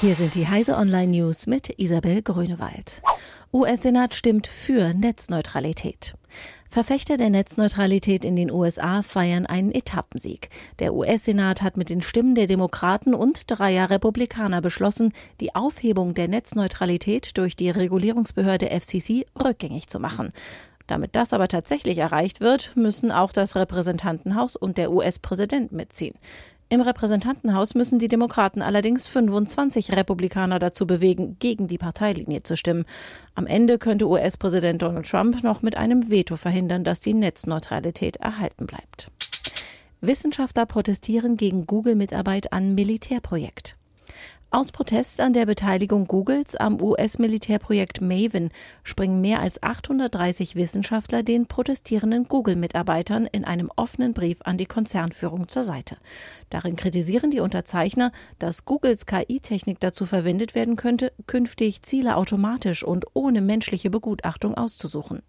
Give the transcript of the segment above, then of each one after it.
Hier sind die Heise Online News mit Isabel Grünewald. US-Senat stimmt für Netzneutralität. Verfechter der Netzneutralität in den USA feiern einen Etappensieg. Der US-Senat hat mit den Stimmen der Demokraten und dreier Republikaner beschlossen, die Aufhebung der Netzneutralität durch die Regulierungsbehörde FCC rückgängig zu machen. Damit das aber tatsächlich erreicht wird, müssen auch das Repräsentantenhaus und der US-Präsident mitziehen. Im Repräsentantenhaus müssen die Demokraten allerdings 25 Republikaner dazu bewegen, gegen die Parteilinie zu stimmen. Am Ende könnte US-Präsident Donald Trump noch mit einem Veto verhindern, dass die Netzneutralität erhalten bleibt. Wissenschaftler protestieren gegen Google-Mitarbeit an Militärprojekt. Aus Protest an der Beteiligung Googles am US-Militärprojekt Maven springen mehr als 830 Wissenschaftler den protestierenden Google-Mitarbeitern in einem offenen Brief an die Konzernführung zur Seite. Darin kritisieren die Unterzeichner, dass Googles KI-Technik dazu verwendet werden könnte, künftig Ziele automatisch und ohne menschliche Begutachtung auszusuchen.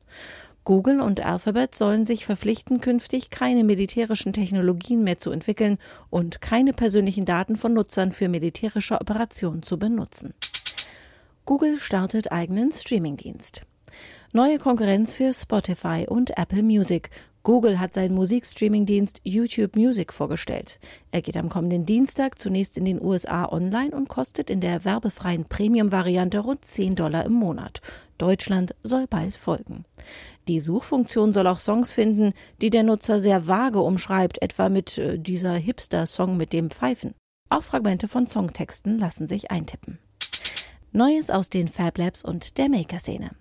Google und Alphabet sollen sich verpflichten, künftig keine militärischen Technologien mehr zu entwickeln und keine persönlichen Daten von Nutzern für militärische Operationen zu benutzen. Google startet eigenen Streamingdienst. Neue Konkurrenz für Spotify und Apple Music. Google hat seinen Musikstreamingdienst YouTube Music vorgestellt. Er geht am kommenden Dienstag zunächst in den USA online und kostet in der werbefreien Premium-Variante rund 10 Dollar im Monat. Deutschland soll bald folgen. Die Suchfunktion soll auch Songs finden, die der Nutzer sehr vage umschreibt, etwa mit äh, dieser Hipster-Song mit dem Pfeifen. Auch Fragmente von Songtexten lassen sich eintippen. Neues aus den Fab Labs und der Maker-Szene.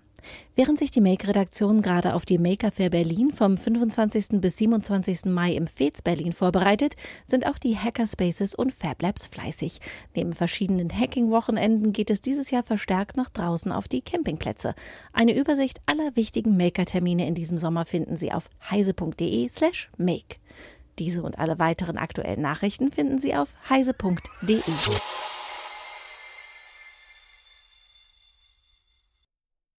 Während sich die Make-Redaktion gerade auf die Maker Fair Berlin vom 25. bis 27. Mai im FEZ Berlin vorbereitet, sind auch die Hackerspaces und Fab Labs fleißig. Neben verschiedenen Hacking-Wochenenden geht es dieses Jahr verstärkt nach draußen auf die Campingplätze. Eine Übersicht aller wichtigen Maker-Termine in diesem Sommer finden Sie auf heise.de slash make. Diese und alle weiteren aktuellen Nachrichten finden Sie auf heise.de.